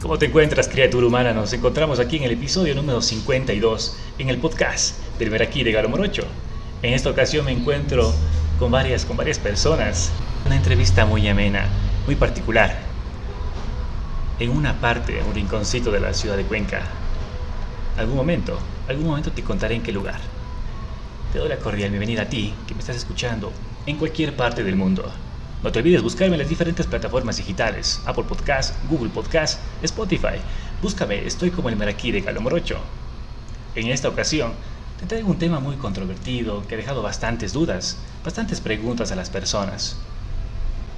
¿Cómo te encuentras, criatura humana? Nos encontramos aquí en el episodio número 52, en el podcast del Veraquí de Galo Morocho. En esta ocasión me encuentro con varias, con varias personas. Una entrevista muy amena, muy particular. En una parte, un rinconcito de la ciudad de Cuenca. Algún momento, algún momento te contaré en qué lugar. Te doy la cordial bienvenida a ti, que me estás escuchando, en cualquier parte del mundo. No te olvides buscarme en las diferentes plataformas digitales, Apple Podcast, Google Podcast, Spotify. Búscame, estoy como el Maraquí de Calomorocho. En esta ocasión, te traigo un tema muy controvertido que ha dejado bastantes dudas, bastantes preguntas a las personas.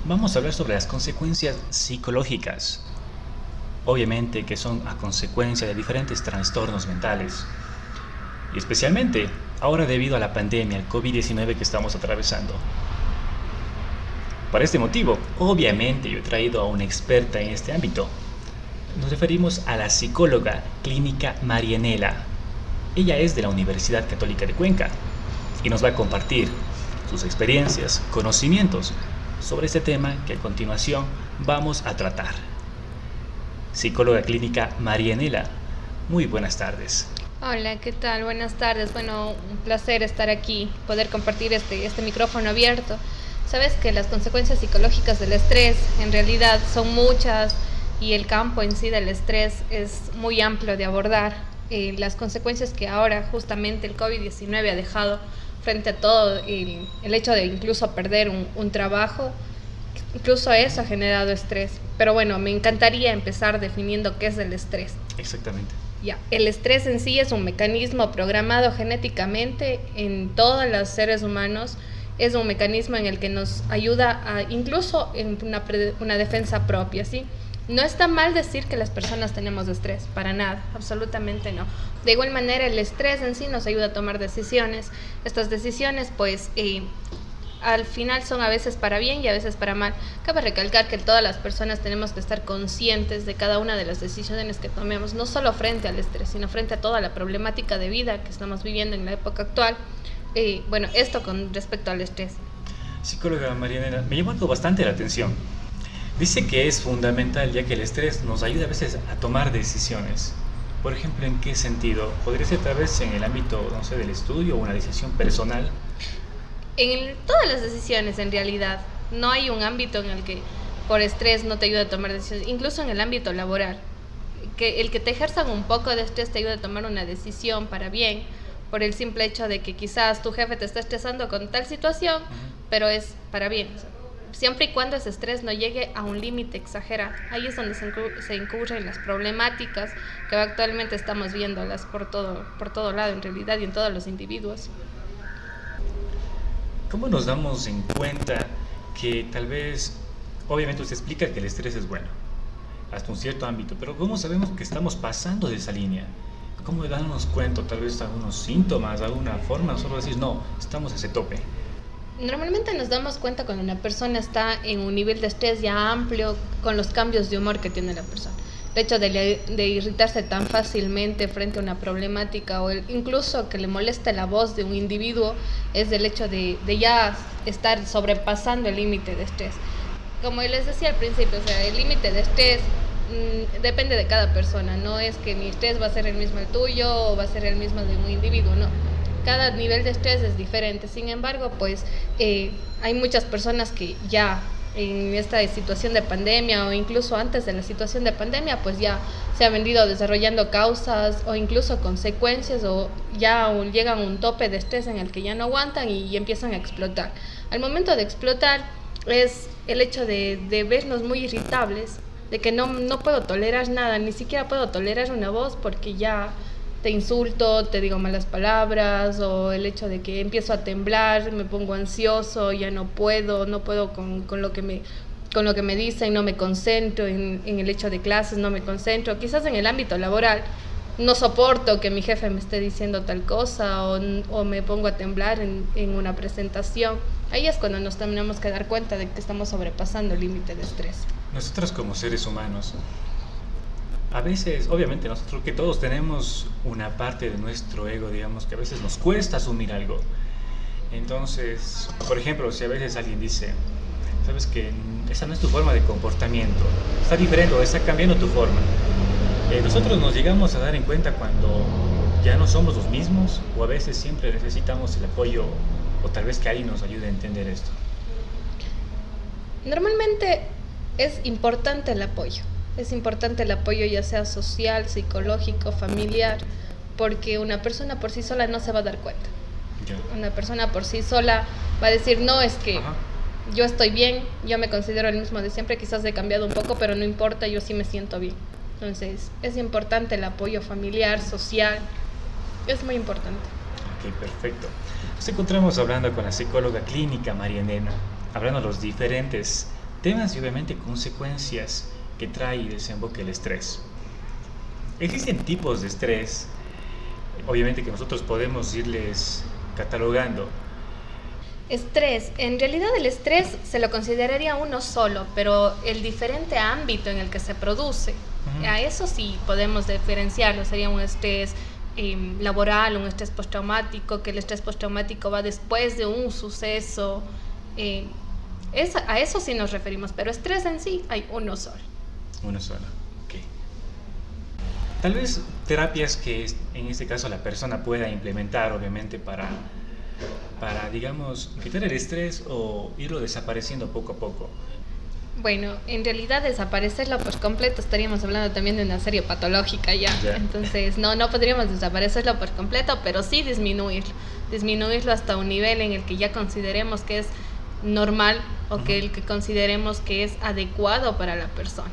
Vamos a hablar sobre las consecuencias psicológicas. Obviamente que son a consecuencia de diferentes trastornos mentales. Y especialmente ahora debido a la pandemia, el COVID-19 que estamos atravesando. Para este motivo, obviamente yo he traído a una experta en este ámbito. Nos referimos a la psicóloga clínica Marianela. Ella es de la Universidad Católica de Cuenca y nos va a compartir sus experiencias, conocimientos sobre este tema que a continuación vamos a tratar. Psicóloga clínica Marianela, muy buenas tardes. Hola, ¿qué tal? Buenas tardes. Bueno, un placer estar aquí, poder compartir este, este micrófono abierto. Sabes que las consecuencias psicológicas del estrés en realidad son muchas y el campo en sí del estrés es muy amplio de abordar. Eh, las consecuencias que ahora justamente el COVID-19 ha dejado frente a todo el, el hecho de incluso perder un, un, trabajo, incluso eso ha generado estrés. Pero bueno, me encantaría empezar definiendo qué es el estrés. Exactamente. Ya, el estrés en sí es un mecanismo programado genéticamente en todos los seres humanos es un mecanismo en el que nos ayuda incluso en una, una defensa propia, ¿sí? No está mal decir que las personas tenemos estrés, para nada, absolutamente no. De igual manera, el estrés en sí nos ayuda a tomar decisiones. Estas decisiones, pues, eh, al final son a veces para bien y a veces para mal. Cabe recalcar que todas las personas tenemos que estar conscientes de cada una de las decisiones que tomemos, no solo frente al estrés, sino frente a toda la problemática de vida que estamos viviendo en la época actual. Eh, bueno, esto con respecto al estrés. Psicóloga Marianela, me llamó bastante la atención. Dice que es fundamental ya que el estrés nos ayuda a veces a tomar decisiones. Por ejemplo, ¿en qué sentido? ¿Podría ser tal vez en el ámbito, no sé, del estudio o una decisión personal? En todas las decisiones, en realidad. No hay un ámbito en el que por estrés no te ayude a tomar decisiones. Incluso en el ámbito laboral. Que el que te ejerzan un poco de estrés te ayuda a tomar una decisión para bien por el simple hecho de que quizás tu jefe te está estresando con tal situación, pero es para bien. Siempre y cuando ese estrés no llegue a un límite exagerado. Ahí es donde se, incurren las problemáticas que actualmente estamos viéndolas por todo, por todo lado en realidad y en todos los individuos. ¿Cómo nos damos en cuenta que tal vez, obviamente usted explica que el estrés es bueno, hasta un cierto ámbito, pero ¿cómo sabemos que estamos pasando de esa línea? ¿Cómo darnos cuenta? Tal vez algunos síntomas, alguna forma, solo decir, no, estamos a ese tope. Normalmente nos damos cuenta cuando una persona está en un nivel de estrés ya amplio con los cambios de humor que tiene la persona. El hecho de, irritarse tan fácilmente frente a una problemática o incluso que le moleste la voz de un individuo es el hecho de, de ya estar sobrepasando el límite de estrés. Como les decía al principio, o sea, el límite de estrés Mm, depende de cada persona, no es que mi estrés va a ser el mismo el tuyo o va a ser el mismo de un individuo, no. Cada nivel de estrés es diferente, sin embargo, pues eh, hay muchas personas que ya en esta situación de pandemia o incluso antes de la situación de pandemia, pues ya se han venido desarrollando causas o incluso consecuencias o ya llegan a un tope de estrés en el que ya no aguantan y, empiezan a explotar. Al momento de explotar es el hecho de, de vernos muy irritables, de que no, no puedo tolerar nada, ni siquiera puedo tolerar una voz porque ya te insulto, te digo malas palabras o el hecho de que empiezo a temblar, me pongo ansioso, ya no puedo, no puedo con, con lo que me con lo que me dicen, no me concentro en, el hecho de clases, no me concentro, quizás en el ámbito laboral no soporto que mi jefe me esté diciendo tal cosa o, o me pongo a temblar en, una presentación. Ahí es cuando nos tenemos que dar cuenta de que estamos sobrepasando el límite de estrés. Nosotros como seres humanos, a veces, obviamente nosotros que todos tenemos una parte de nuestro ego, digamos, que a veces nos cuesta asumir algo. Entonces, por ejemplo, si a veces alguien dice, sabes que esa no es tu forma de comportamiento, está diferente o está cambiando tu forma. Eh, nosotros nos llegamos a dar en cuenta cuando ya no somos los mismos o a veces siempre necesitamos el apoyo o tal vez que alguien nos ayude a entender esto. Normalmente es importante el apoyo. Es importante el apoyo ya sea social, psicológico, familiar, porque una persona por sí sola no se va a dar cuenta. Una persona por sí sola va a decir, no, es que yo estoy bien, yo me considero el mismo de siempre, quizás he cambiado un poco, pero no importa, yo sí me siento bien. Entonces, es importante el apoyo familiar, social, es muy importante. Ok, perfecto. Nos encontramos hablando con la psicóloga clínica María Nena, hablando de los diferentes temas y obviamente consecuencias que trae y desemboca el estrés. Existen tipos de estrés, obviamente que nosotros podemos irles catalogando. Estrés. En realidad el estrés se lo consideraría uno solo, pero el diferente ámbito en el que se produce, a eso sí podemos diferenciarlo. Sería un estrés em, laboral, un estrés postraumático, que el estrés postraumático va después de un suceso. Eh, a eso sí nos referimos, pero estrés en sí hay uno solo. Uno solo, ok. Tal vez terapias que en este caso la persona pueda implementar, obviamente, para para, digamos, quitar el estrés o irlo desapareciendo poco a poco? Bueno, en realidad desaparecerlo por completo estaríamos hablando también de una serie patológica ya. Entonces, no, no podríamos desaparecerlo por completo, pero sí disminuirlo. Disminuirlo hasta un nivel en el que ya consideremos que es normal o que el que consideremos que es adecuado para la persona.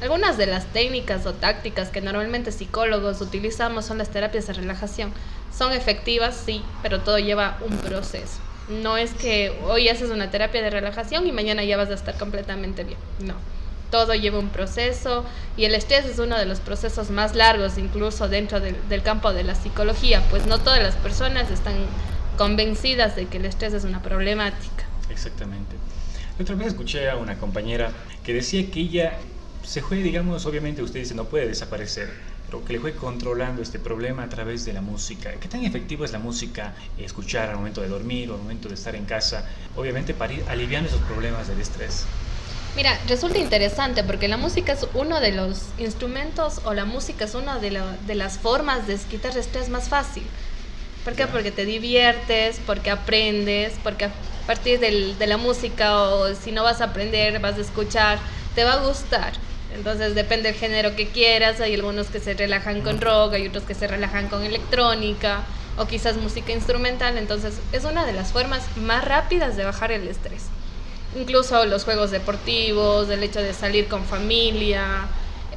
Algunas de las técnicas o tácticas que normalmente psicólogos utilizamos son las terapias de relajación. Son efectivas, sí, pero todo lleva un proceso. No es que hoy haces una terapia de relajación y mañana ya vas a estar completamente bien. No. Todo lleva un proceso y el estrés es uno de los procesos más largos incluso dentro del, campo de la psicología, pues no todas las personas están convencidas de que el estrés es una problemática. Exactamente. Otra vez escuché a una compañera que decía que ella se fue, digamos, obviamente usted dice no puede desaparecer, pero que le fue controlando este problema a través de la música. ¿Qué tan efectiva es la música escuchar al momento de dormir o al momento de estar en casa? Obviamente para ir aliviando esos problemas del estrés. Mira, resulta interesante porque la música es uno de los instrumentos o la música es una de, de las formas de quitar estrés más fácil. ¿Por qué? Porque te diviertes, porque aprendes, porque a partir del, de la música o si no vas a aprender, vas a escuchar, te va a gustar. Entonces depende del género que quieras, hay algunos que se relajan con rock, hay otros que se relajan con electrónica o quizás música instrumental, entonces es una de las formas más rápidas de bajar el estrés. Incluso los juegos deportivos, el hecho de salir con familia,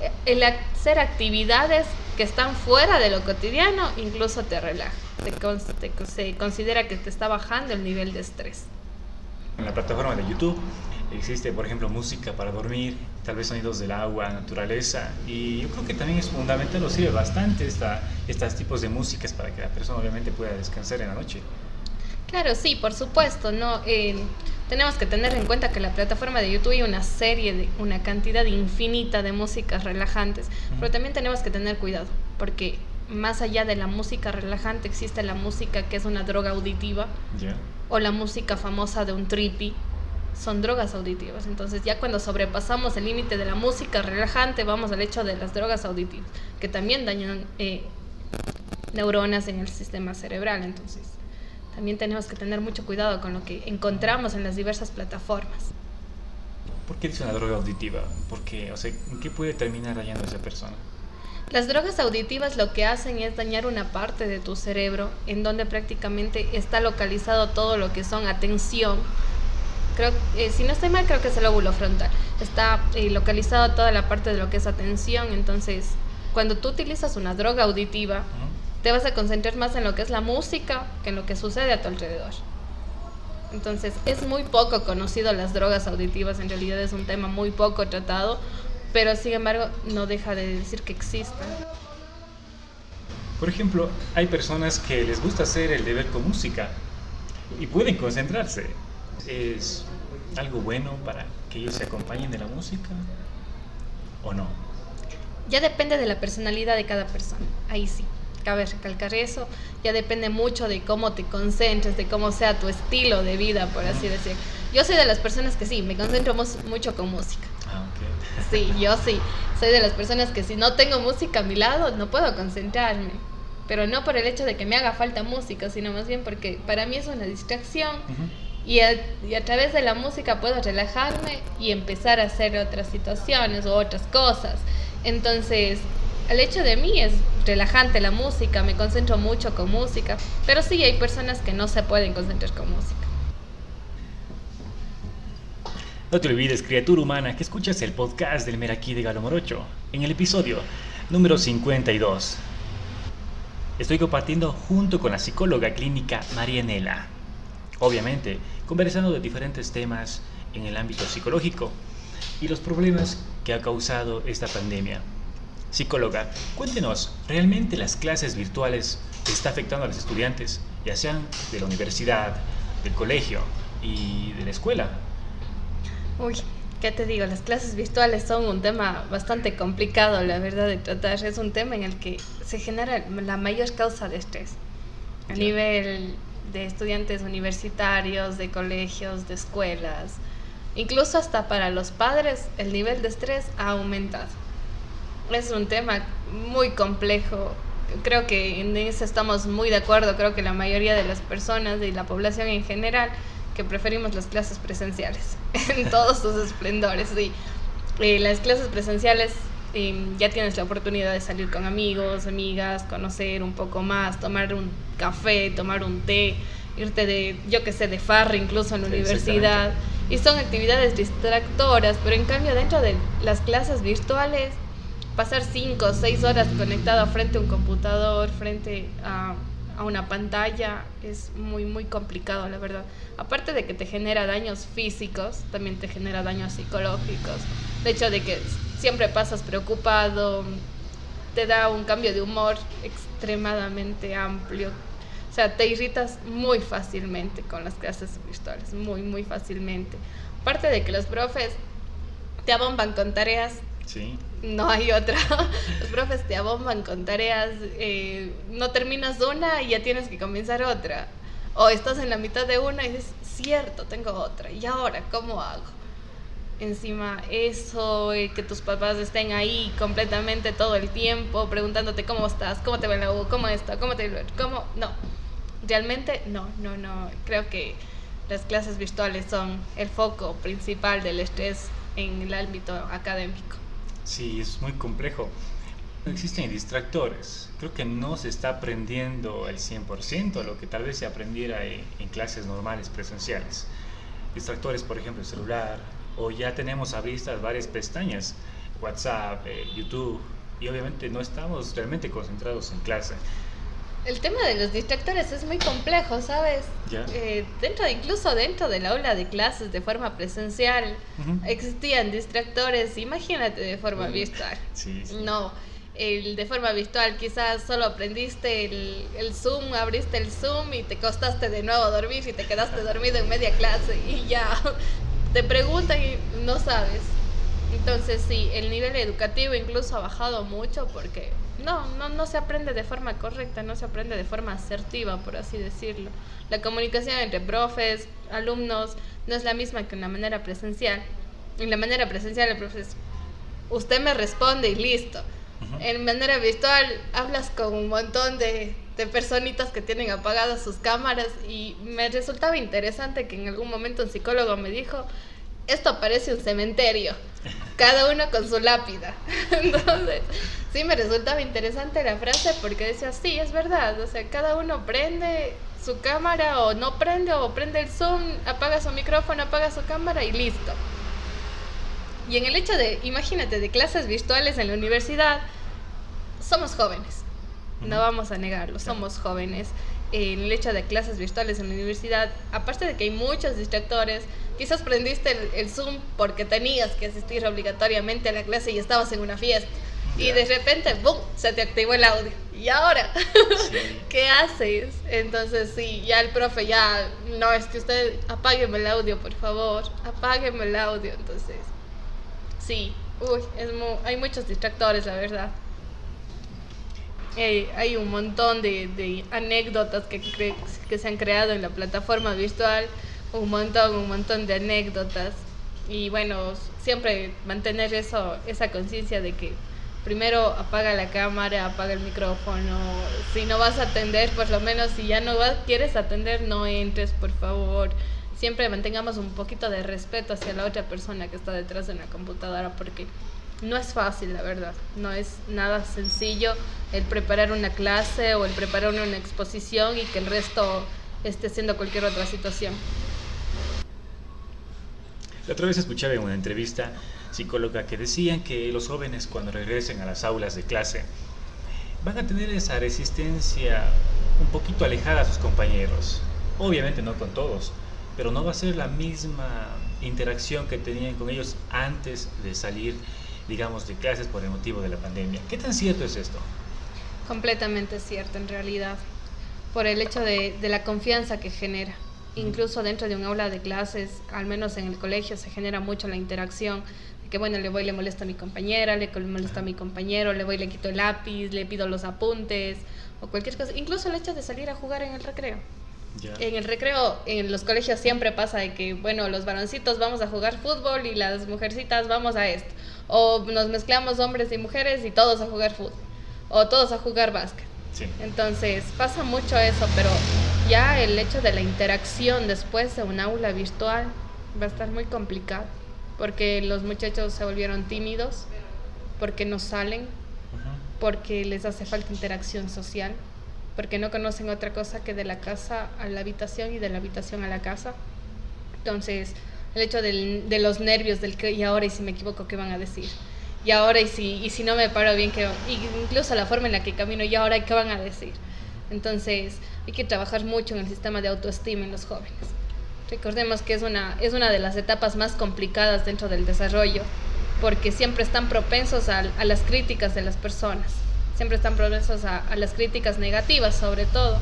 eh, el hacer actividades que están fuera de lo cotidiano, incluso te relaja, se considera que te está bajando el nivel de estrés. En la plataforma de YouTube Existe, por ejemplo, música para dormir, tal vez sonidos del agua, naturaleza. Y yo creo que también es fundamental, o sirve bastante esta, estos tipos de músicas para que la persona obviamente pueda descansar en la noche. Claro, sí, por supuesto. ¿no? Eh, tenemos que tener en cuenta que la plataforma de YouTube hay una serie, de una cantidad infinita de músicas relajantes, pero también tenemos que tener cuidado, porque más allá de la música relajante existe la música que es una droga auditiva, o la música famosa de un trippy, son drogas auditivas. Entonces ya cuando sobrepasamos el límite de la música relajante, vamos al hecho de las drogas auditivas, que también dañan eh, neuronas en el sistema cerebral. Entonces también tenemos que tener mucho cuidado con lo que encontramos en las diversas plataformas. ¿Por qué es una droga auditiva? Porque, o sea, ¿en qué puede terminar dañando a esa persona? Las drogas auditivas lo que hacen es dañar una parte de tu cerebro en donde prácticamente está localizado todo lo que son atención, creo, eh, si no estoy mal, creo que es el óvulo frontal. Está eh, localizado toda la parte de lo que es atención, entonces cuando tú utilizas una droga auditiva, te vas a concentrar más en lo que es la música que en lo que sucede a tu alrededor. Entonces, es muy poco conocido las drogas auditivas, en realidad es un tema muy poco tratado, pero sin embargo no deja de decir que existen. Por ejemplo, hay personas que les gusta hacer el deber con música y pueden concentrarse es algo bueno para que ellos se acompañen de la música o no? Ya depende de la personalidad de cada persona, ahí sí. Cabe recalcar eso, ya depende mucho de cómo te concentres, de cómo sea tu estilo de vida, por así decir. Yo soy de las personas que sí, me concentro mucho con música. Ah, okay. Sí, yo sí. Soy de las personas que si no tengo música a mi lado, no puedo concentrarme. Pero no por el hecho de que me haga falta música, sino más bien porque para mí es una distracción. Y, a, través de la música puedo relajarme y empezar a hacer otras situaciones o otras cosas. Entonces, el hecho de mí es relajante la música, me concentro mucho con música, pero sí hay personas que no se pueden concentrar con música. No te olvides, criatura humana, que escuchas el podcast del Meraquí de Galo Morocho, en el episodio número 52. Estoy compartiendo junto con la psicóloga clínica Marianela. Obviamente, conversando de diferentes temas en el ámbito psicológico y los problemas que ha causado esta pandemia. Psicóloga, cuéntenos, ¿realmente las clases virtuales están afectando a los estudiantes, ya sean de la universidad, del colegio y de la escuela? Uy, ¿qué te digo? Las clases virtuales son un tema bastante complicado, la verdad, de tratar. Es un tema en el que se genera la mayor causa de estrés. A nivel de estudiantes universitarios, de colegios, de escuelas. Incluso hasta para los padres el nivel de estrés ha aumentado. Es un tema muy complejo. Creo que en eso estamos muy de acuerdo. Creo que la mayoría de las personas y la población en general que preferimos las clases presenciales en todos sus esplendores. Sí. Eh, las clases presenciales em, ya tienes la oportunidad de salir con amigos, amigas, conocer un poco más, tomar un café, tomar un té, irte de, yo que sé, de farra incluso en la universidad. Y son actividades distractoras, pero en cambio dentro de las clases virtuales, pasar cinco o seis horas conectado frente a un computador, frente a a una pantalla es muy, muy complicado, la verdad. Aparte de que te genera daños físicos, también te genera daños psicológicos. De hecho, de que siempre pasas preocupado, te da un cambio de humor extremadamente amplio. O sea, te irritas muy fácilmente con las clases virtuales, muy, muy fácilmente. Aparte de que los profes te abomban con tareas Sí. No hay otra. Los profes te abomban con tareas, eh, no terminas una y ya tienes que comenzar otra. O estás en la mitad de una y dices, cierto, tengo otra. ¿Y ahora cómo hago? Encima eso, eh, que tus papás estén ahí completamente todo el tiempo preguntándote cómo estás, cómo te va la U, cómo esto, cómo te... cómo... No, realmente no, no, no. Creo que las clases virtuales son el foco principal del estrés en el ámbito académico. Sí, es muy complejo. Existen distractores. Creo que no se está aprendiendo el 100% lo que tal vez se aprendiera en, clases normales presenciales. Distractores, por ejemplo, el celular, o ya tenemos a vista varias pestañas, WhatsApp, eh, YouTube, y obviamente no estamos realmente concentrados en clase. El tema de los distractores es muy complejo, ¿sabes? Eh, dentro, incluso dentro del aula de clases de forma presencial existían distractores, imagínate de forma virtual. Sí, No, el de forma virtual quizás solo aprendiste el, el, Zoom, abriste el Zoom y te costaste de nuevo dormir y te quedaste dormido en media clase y ya te preguntan y no sabes. Entonces sí, el nivel educativo incluso ha bajado mucho porque no, no, no se aprende de forma correcta, no se aprende de forma asertiva, por así decirlo. La comunicación entre profes, alumnos, no es la misma que una manera presencial. En la manera presencial el profesor, usted me responde y listo. En manera virtual hablas con un montón de, de personitas que tienen apagadas sus cámaras y me resultaba interesante que en algún momento un psicólogo me dijo, esto parece un cementerio, cada uno con su lápida. Entonces, sí me resultaba interesante la frase porque decía, sí, es verdad, o sea, cada uno prende su cámara o no prende o prende el Zoom, apaga su micrófono, apaga su cámara y listo. Y en el hecho de, imagínate, de clases virtuales en la universidad, somos jóvenes, no vamos a negarlo, somos jóvenes. En el hecho de clases virtuales en la universidad, aparte de que hay muchos distractores, Quizás prendiste el, Zoom porque tenías que asistir obligatoriamente a la clase y estabas en una fiesta. Y de repente, ¡boom!, se te activó el audio. ¿Y ahora? ¿Qué haces? Entonces, sí, ya el profe ya, no, es que usted apágueme el audio, por favor, apágueme el audio. Entonces, sí, uy, es hay muchos distractores, la verdad. Hay un montón de, de anécdotas que, que se han creado en la plataforma virtual un montón, un montón de anécdotas. Y bueno, siempre mantener eso, esa conciencia de que primero apaga la cámara, apaga el micrófono. Si no vas a atender, por lo menos si ya no quieres atender, no entres, por favor. Siempre mantengamos un poquito de respeto hacia la otra persona que está detrás de una computadora porque no es fácil, la verdad. No es nada sencillo el preparar una clase o el preparar una exposición y que el resto esté haciendo cualquier otra situación. La otra vez escuchaba en una entrevista psicóloga que decían que los jóvenes cuando regresen a las aulas de clase van a tener esa resistencia un poquito alejada a sus compañeros. Obviamente no con todos, pero no va a ser la misma interacción que tenían con ellos antes de salir, digamos, de clases por el motivo de la pandemia. ¿Qué tan cierto es esto? Completamente cierto, en realidad, por el hecho de, de la confianza que genera incluso dentro de un aula de clases, al menos en el colegio, se genera mucho la interacción. De que bueno, le voy, le molesto a mi compañera, le molesto a mi compañero, le voy, le quito el lápiz, le pido los apuntes o cualquier cosa. Incluso el hecho de salir a jugar en el recreo. En el recreo, en los colegios siempre pasa de que, bueno, los varoncitos vamos a jugar fútbol y las mujercitas vamos a esto. O nos mezclamos hombres y mujeres y todos a jugar fútbol. O todos a jugar básquet. Entonces pasa mucho eso, pero ya el hecho de la interacción después de un aula virtual va a estar muy complicado, porque los muchachos se volvieron tímidos, porque no salen, porque les hace falta interacción social, porque no conocen otra cosa que de la casa a la habitación y de la habitación a la casa. Entonces, el hecho de los nervios del que, y ahora y si me equivoco, ¿qué van a decir? y ahora y si, y si no me paro bien, que incluso la forma en la que camino y ahora qué van a decir. Entonces hay que trabajar mucho en el sistema de autoestima en los jóvenes. Recordemos que es una, es una de las etapas más complicadas dentro del desarrollo, porque siempre están propensos a, a las críticas de las personas, siempre están propensos a, las críticas negativas sobre todo.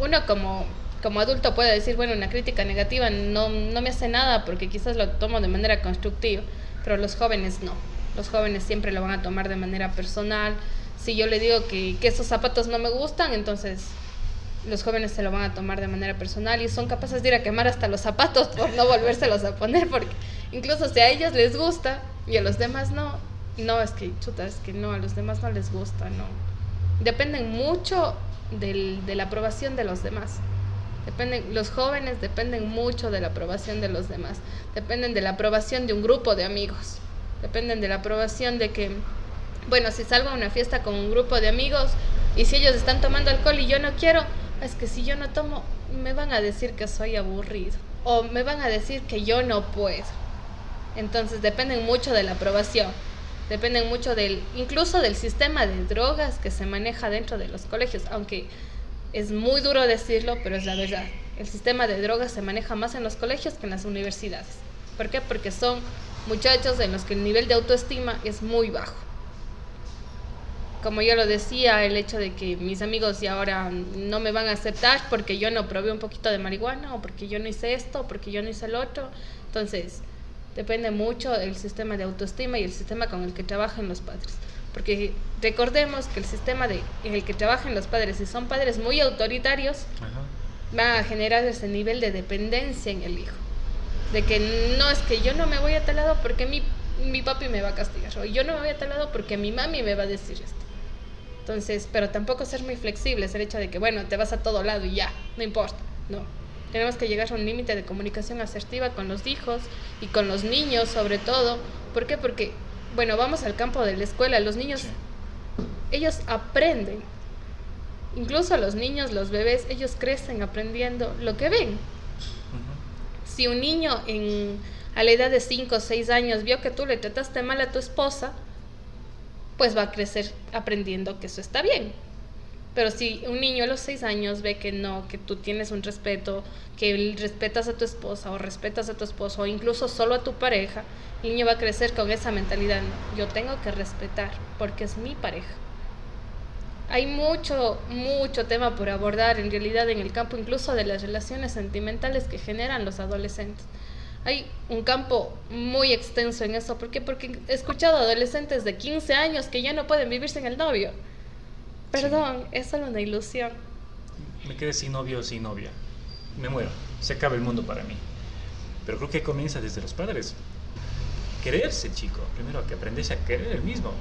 Uno como, como adulto puede decir, bueno, una crítica negativa no, no me hace nada porque quizás lo tomo de manera constructiva, pero los jóvenes no los jóvenes siempre lo van a tomar de manera personal. Si yo le digo que, que esos zapatos no me gustan, entonces los jóvenes se lo van a tomar de manera personal y son capaces de ir a quemar hasta los zapatos por no volvérselos a poner, porque incluso si a ellos les gusta y a los demás no, no, es que chuta, es que no, a los demás no les gusta, no. Dependen mucho del, de la aprobación de los demás. Dependen, los jóvenes dependen mucho de la aprobación de los demás, dependen de la aprobación de un grupo de amigos dependen de la aprobación de que, bueno, si salgo a una fiesta con un grupo de amigos y si ellos están tomando alcohol y yo no quiero, es que si yo no tomo, me van a decir que soy aburrido o me van a decir que yo no puedo. Entonces dependen mucho de la aprobación, dependen mucho del, incluso del sistema de drogas que se maneja dentro de los colegios, aunque es muy duro decirlo, pero es la verdad. El sistema de drogas se maneja más en los colegios que en las universidades. ¿Por qué? Porque son muchachos en los que el nivel de autoestima es muy bajo. Como yo lo decía, el hecho de que mis amigos y ahora no me van a aceptar porque yo no probé un poquito de marihuana o porque yo no hice esto o porque yo no hice el otro. Entonces, depende mucho del sistema de autoestima y el sistema con el que trabajan los padres. Porque recordemos que el sistema de, en el que trabajan los padres, si son padres muy autoritarios, van a generar ese nivel de dependencia en el hijo de que no es que yo no me voy a tal lado porque mi, mi papi me va a castigar, o yo no me voy a tal lado porque mi mami me va a decir esto. Entonces, pero tampoco ser muy flexibles, el hecho de que, bueno, te vas a todo lado y ya, no importa, no. Tenemos que llegar a un límite de comunicación asertiva con los hijos y con los niños sobre todo. ¿Por qué? Porque, bueno, vamos al campo de la escuela, los niños, ellos aprenden. Incluso los niños, los bebés, ellos crecen aprendiendo lo que ven. Si un niño en, a la edad de 5 o 6 años vio que tú le trataste mal a tu esposa, pues va a crecer aprendiendo que eso está bien. Pero si un niño a los 6 años ve que no, que tú tienes un respeto, que respetas a tu esposa o respetas a tu esposo o incluso solo a tu pareja, el niño va a crecer con esa mentalidad, yo tengo que respetar porque es mi pareja hay mucho, mucho tema por abordar en realidad en el campo incluso de las relaciones sentimentales que generan los adolescentes. Hay un campo muy extenso en eso. ¿Por qué? Porque he escuchado adolescentes de 15 años que ya no pueden vivir sin el novio. Perdón, es solo una ilusión. Me quedé sin novio o sin novia. Me muero. Se acaba el mundo para mí. Pero creo que comienza desde los padres. Quererse, chico. Primero que aprenderse a querer el mismo.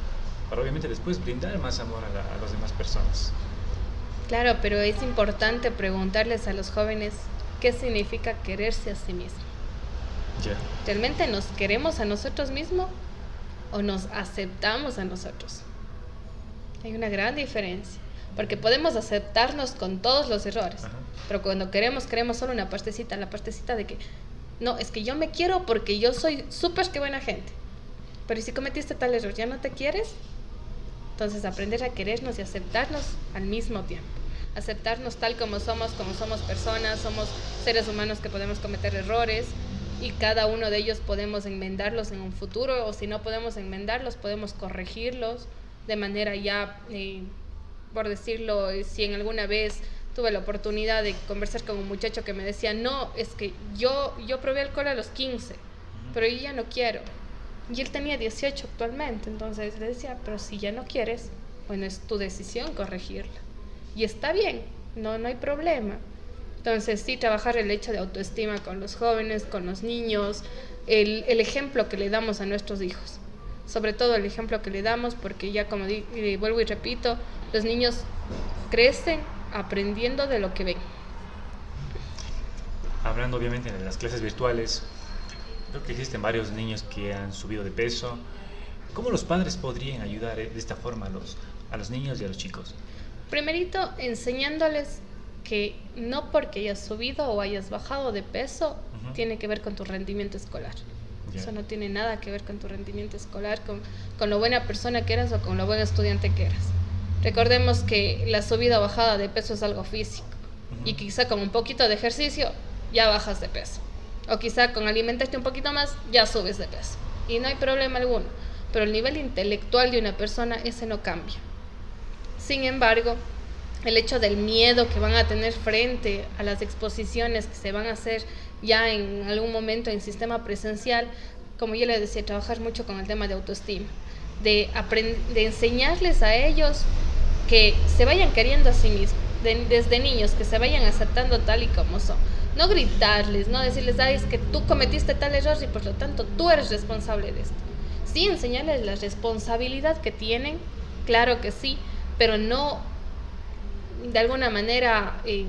Para obviamente después brindar más amor a, a las demás personas. Claro, pero es importante preguntarles a los jóvenes qué significa quererse a sí mismo. Ya. ¿Realmente nos queremos a nosotros mismos o nos aceptamos a nosotros? Hay una gran diferencia, porque podemos aceptarnos con todos los errores, Ajá. pero cuando queremos, queremos solo una partecita, la partecita de que, no, es que yo me quiero porque yo soy súper que buena gente, pero ¿y si cometiste tal error, ya no te quieres? Entonces aprender a querernos y aceptarnos al mismo tiempo. Aceptarnos tal como somos, como somos personas, somos seres humanos que podemos cometer errores y cada uno de ellos podemos enmendarlos en un futuro o si no podemos enmendarlos, podemos corregirlos de manera ya, eh, por decirlo, eh, si en alguna vez tuve la oportunidad de conversar con un muchacho que me decía, no, es que yo, yo probé alcohol a los 15, pero yo ya no quiero. Y él tenía 18 actualmente, entonces le decía, pero si ya no quieres, bueno, es tu decisión corregirla. Y está bien, no, no hay problema. Entonces sí, trabajar el hecho de autoestima con los jóvenes, con los niños, el, el ejemplo que le damos a nuestros hijos. Sobre todo el ejemplo que le damos, porque ya como di, y vuelvo y repito, los niños crecen aprendiendo de lo que ven. Hablando obviamente de las clases virtuales, creo que existen varios niños que han subido de peso. ¿Cómo los padres podrían ayudar eh, de esta forma a los, a los niños y a los chicos? Primerito, enseñándoles que no porque hayas subido o hayas bajado de peso tiene que ver con tu rendimiento escolar. Eso no tiene nada que ver con tu rendimiento escolar, con, con lo buena persona que eras o con lo buen estudiante que eras. Recordemos que la subida o bajada de peso es algo físico y quizá con un poquito de ejercicio ya bajas de peso. O quizá con alimentarte un poquito más ya subes de peso. Y no hay problema alguno. Pero el nivel intelectual de una persona ese no cambia. Sin embargo, el hecho del miedo que van a tener frente a las exposiciones que se van a hacer ya en algún momento en sistema presencial, como yo les decía, trabajar mucho con el tema de autoestima, de, de enseñarles a ellos que se vayan queriendo a sí mismos, de- desde niños, que se vayan aceptando tal y como son. No gritarles, no decirles, ay, es que tú cometiste tal error y por lo tanto tú eres responsable de esto. Sí, enseñarles la responsabilidad que tienen, claro que sí, pero no de alguna manera eh,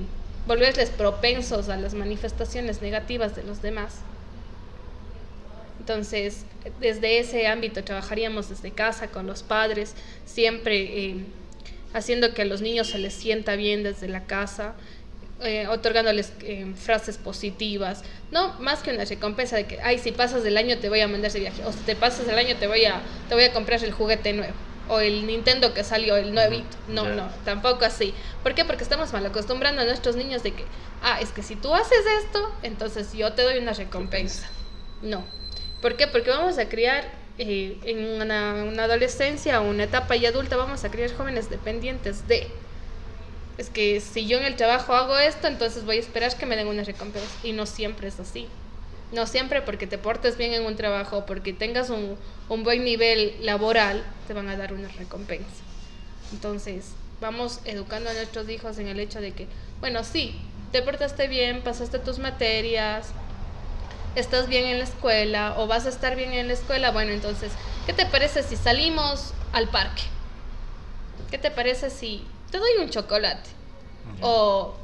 volverles propensos a las manifestaciones negativas de los demás. Entonces, desde ese ámbito trabajaríamos desde casa con los padres, siempre eh, haciendo que a los niños se les sienta bien desde la casa, eh, otorgándoles eh, frases positivas, no más que una recompensa de que, ay, si pasas del año te voy a mandar ese viaje, o si te pasas del año te voy a, te voy a comprar el juguete nuevo, o el Nintendo que salió, el nuevito. No, no, tampoco así. ¿Por qué? Porque estamos mal acostumbrando a nuestros niños de que, ah, es que si tú haces esto, entonces yo te doy una recompensa. No. ¿Por qué? Porque vamos a criar eh, en una, una adolescencia o una etapa ya adulta, vamos a criar jóvenes dependientes de. Es que si yo en el trabajo hago esto, entonces voy a esperar que me den una recompensa. Y no siempre es así. No siempre porque te portes bien en un trabajo, porque tengas un, un buen nivel laboral, te van a dar una recompensa. Entonces, vamos educando a nuestros hijos en el hecho de que, bueno, sí, te portaste bien, pasaste tus materias, estás bien en la escuela o vas a estar bien en la escuela, bueno, entonces, ¿qué te parece si salimos al parque? ¿Qué te parece si te doy un chocolate? Ya. O,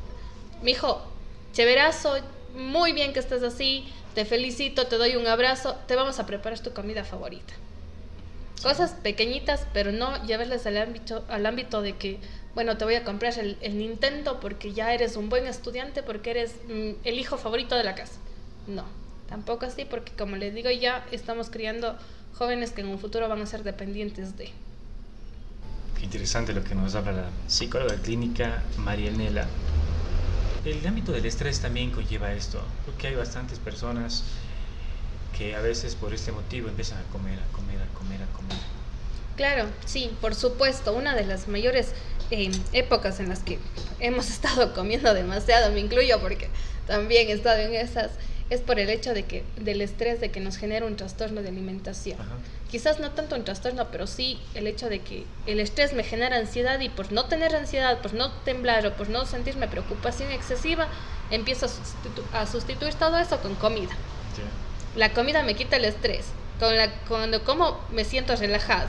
mijo, chéverazo, muy bien que estás así, te felicito, te doy un abrazo, te vamos a preparar tu comida favorita. Cosas pequeñitas, pero no llevarles al ámbito, al ámbito de que, bueno, te voy a comprar el, el Nintendo porque ya eres un buen estudiante, porque eres mm, el hijo favorito de la casa. No, tampoco así, porque como les digo ya, estamos criando jóvenes que en un futuro van a ser dependientes de. Qué interesante lo que nos habla la psicóloga clínica Marianela. El ámbito del estrés también conlleva esto, porque hay bastantes personas que a veces por este motivo empiezan a comer, a comer, a comer, a comer. Claro, sí, por supuesto. Una de las mayores eh, épocas en las que hemos estado comiendo demasiado, me incluyo porque también he estado en esas, es por el hecho de que del estrés de que nos genera un trastorno de alimentación. Ajá. Quizás no tanto un trastorno, pero sí el hecho de que el estrés me genera ansiedad y por no tener ansiedad, por no temblar o por no sentirme preocupación excesiva, empiezo a, sustitu- a sustituir todo eso con comida. La comida me quita el estrés. Con la, cuando como me siento relajado.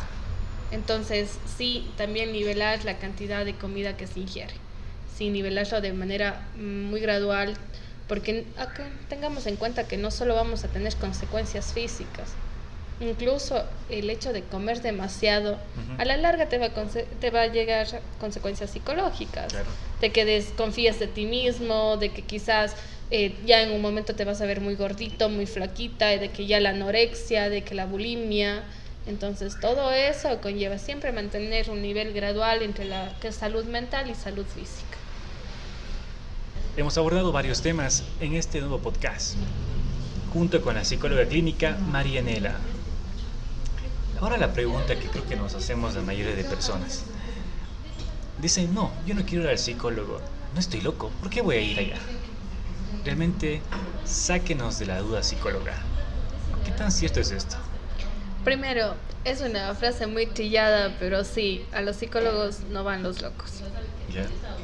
Entonces, sí, también nivelar la cantidad de comida que se ingiere. Sí, nivelarlo de manera muy gradual, porque acá tengamos en cuenta que no solo vamos a tener consecuencias físicas, incluso el hecho de comer demasiado, a la larga te va a, te va a llegar consecuencias psicológicas, de que desconfías de ti mismo, de que quizás eh, ya en un momento te vas a ver muy gordito, muy flaquita, de que ya la anorexia, de que la bulimia, entonces todo eso conlleva siempre mantener un nivel gradual entre la salud mental y salud física. Hemos abordado varios temas en este nuevo podcast, junto con la psicóloga clínica Marianela. Ahora la pregunta que creo que nos hacemos la mayoría de personas. Dicen, no, yo no quiero ir al psicólogo, no estoy loco, ¿por qué voy a ir allá? Realmente, sáquenos de la duda psicóloga. ¿Qué tan cierto es esto? Primero, es una frase muy trillada, pero sí, a los psicólogos no van los locos.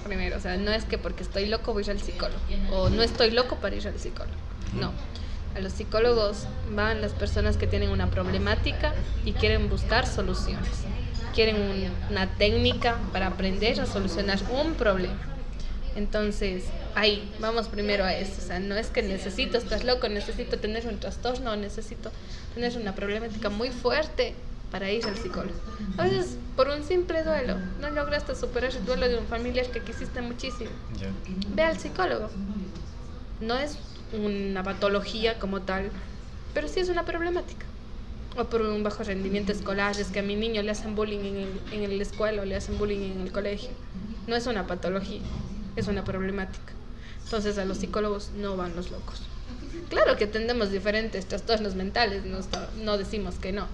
Primero, o sea, no es que porque estoy loco voy a ir al psicólogo, o no estoy loco para ir al psicólogo. No a los psicólogos van las personas que tienen una problemática y quieren buscar soluciones. Quieren una técnica para aprender a solucionar un problema. Entonces, ahí, vamos primero a eso. O sea, no es que necesito, estás loco, necesito tener un trastorno, necesito tener una problemática muy fuerte para ir al psicólogo. A veces, por un simple duelo, no lograste superar el duelo de un familiar que quisiste muchísimo. Ve al psicólogo. No es una patología como tal, pero sí es una problemática. O por un bajo rendimiento escolar, es que a mi niño le hacen bullying en el, en la escuela o le hacen bullying en el colegio. No es una patología, es una problemática. Entonces a los psicólogos no van los locos. Claro que tenemos diferentes trastornos mentales, no, no decimos que no,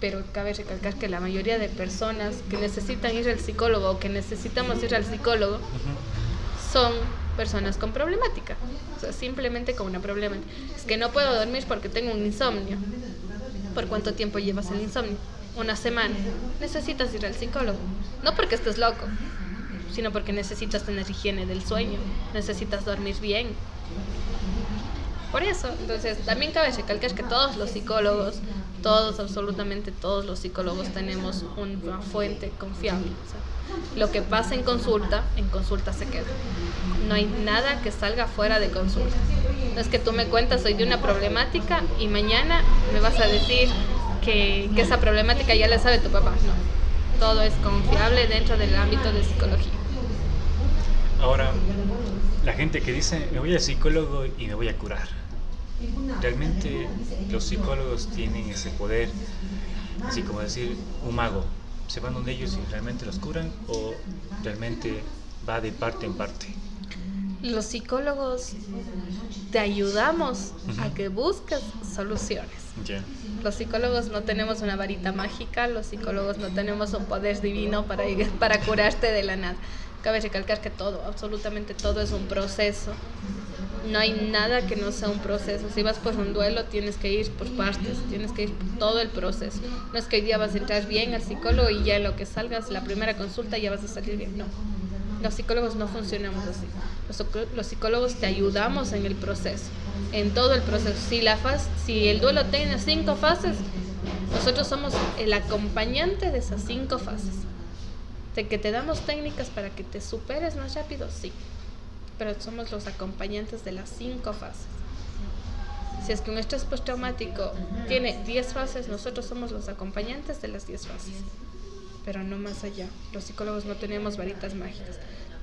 pero cabe recalcar que la mayoría de personas que necesitan ir al psicólogo o que necesitamos ir al psicólogo son personas con problemática. O sea, simplemente con una problemática. Es que no puedo dormir porque tengo un insomnio. ¿Por cuánto tiempo llevas el insomnio? Una semana. Necesitas ir al psicólogo. No porque estés loco, sino porque necesitas tener higiene del sueño. Necesitas dormir bien. Por eso, entonces, también cabe recalcar que todos los psicólogos, todos, absolutamente todos los psicólogos tenemos una fuente confiable. Lo que pasa en consulta, en consulta se queda. No hay nada que salga fuera de consulta. No es que tú me cuentas hoy de una problemática y mañana me vas a decir que, que esa problemática ya la sabe tu papá. No. Todo es confiable dentro del ámbito de psicología. Ahora, la gente que dice, me voy al psicólogo y me voy a curar. Realmente los psicólogos tienen ese poder, así como decir, un mago, se van donde ellos y realmente los curan o realmente va de parte en parte? Los psicólogos te ayudamos a que busques soluciones. Los psicólogos no tenemos una varita mágica, los psicólogos no tenemos un poder divino para, para curarte de la nada. Cabe recalcar que todo, absolutamente todo es un proceso no hay nada que no sea un proceso. Si vas por un duelo, tienes que ir por partes, tienes que ir por todo el proceso. No es que hoy día vas a entrar bien al psicólogo y ya en lo que salgas, la primera consulta ya vas a salir bien. No. Los psicólogos no funcionamos así. Los, psicólogos te ayudamos en el proceso, en todo el proceso. Si, la faz, si el duelo tiene cinco fases, nosotros somos el acompañante de esas cinco fases. De que te damos técnicas para que te superes más rápido, sí pero somos los acompañantes de las cinco fases. Si es que un estrés postraumático tiene 10 fases, nosotros somos los acompañantes de las 10 fases, pero no más allá. Los psicólogos no tenemos varitas mágicas.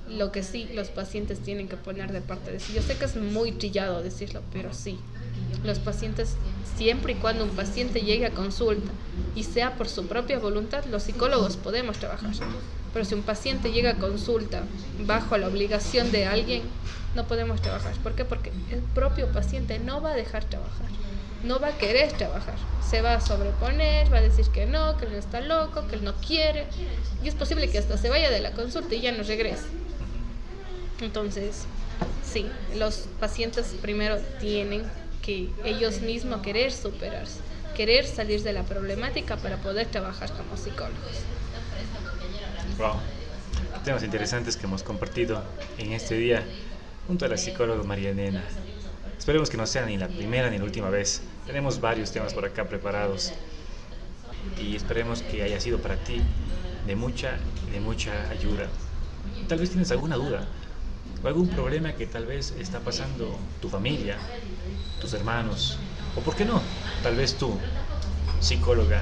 Lo que sí los pacientes tienen que poner de parte de sí. Yo sé que es muy trillado decirlo, pero sí. Los pacientes, siempre y cuando un paciente llegue a consulta y sea por su propia voluntad, los psicólogos podemos trabajar. Pero si un paciente llega a consulta bajo la obligación de alguien, no podemos trabajar. ¿Por qué? Porque el propio paciente no va a dejar trabajar, no va a querer trabajar. Se va a sobreponer, va a decir que no, que él está loco, que él no quiere. Y es posible que hasta se vaya de la consulta y ya no regrese. Entonces, sí, los pacientes primero tienen que ellos mismos querer superarse, querer salir de la problemática para poder trabajar como psicólogos. Wow. Temas interesantes que hemos compartido en este día junto a la psicóloga María Nena. Esperemos que no sea ni la primera ni la última vez. Tenemos varios temas por acá preparados y esperemos que haya sido para ti de mucha, de mucha ayuda. Tal vez tienes alguna duda o algún problema que tal vez está pasando tu familia, tus hermanos, o por qué no, tal vez tú, psicóloga,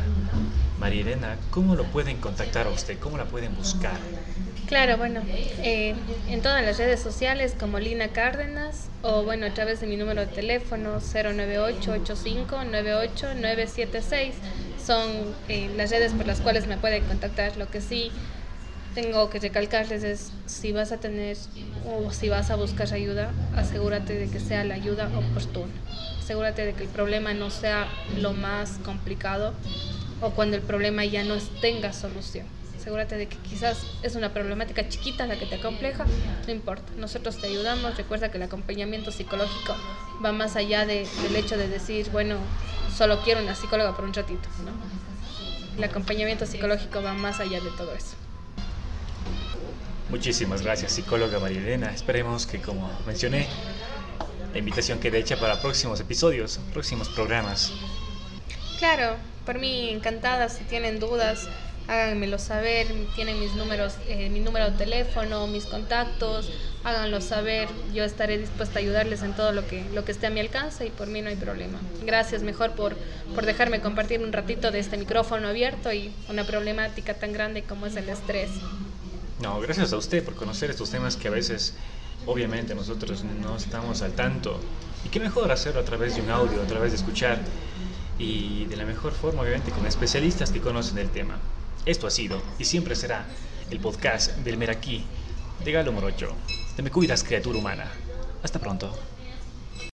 María Elena, ¿cómo lo pueden contactar a usted? ¿Cómo la pueden buscar? Claro, bueno, eh, en todas las redes sociales como Lina Cárdenas o bueno, a través de mi número de teléfono 098-85-98-976 son eh, las redes por las cuales me pueden contactar. Lo que sí tengo que recalcarles es si vas a tener o si vas a buscar ayuda, asegúrate de que sea la ayuda oportuna. Asegúrate de que el problema no sea lo más complicado o cuando el problema ya no tenga solución. Asegúrate de que quizás es una problemática chiquita la que te compleja, no importa. Nosotros te ayudamos. Recuerda que el acompañamiento psicológico va más allá de, del hecho de decir, bueno, solo quiero una psicóloga por un ratito. ¿no? El acompañamiento psicológico va más allá de todo eso. Muchísimas gracias, psicóloga María Elena. Esperemos que, como mencioné, la invitación quede hecha para próximos episodios, próximos programas. Claro, por mí encantada. Si tienen dudas, háganmelo saber. Tienen mis números, eh, mi número de teléfono, mis contactos. Háganlo saber. Yo estaré dispuesta a ayudarles en todo lo que, lo que esté a mi alcance y por mí no hay problema. Gracias mejor por, por dejarme compartir un ratito de este micrófono abierto y una problemática tan grande como es el estrés. No, gracias a usted por conocer estos temas que a veces, obviamente, nosotros no estamos al tanto. Y qué mejor hacerlo a través de un audio, a través de escuchar y de la mejor forma, obviamente, con especialistas que conocen el tema. Esto ha sido y siempre será el podcast del Meraquí de Galo Morocho. Te me cuidas, criatura humana. Hasta pronto.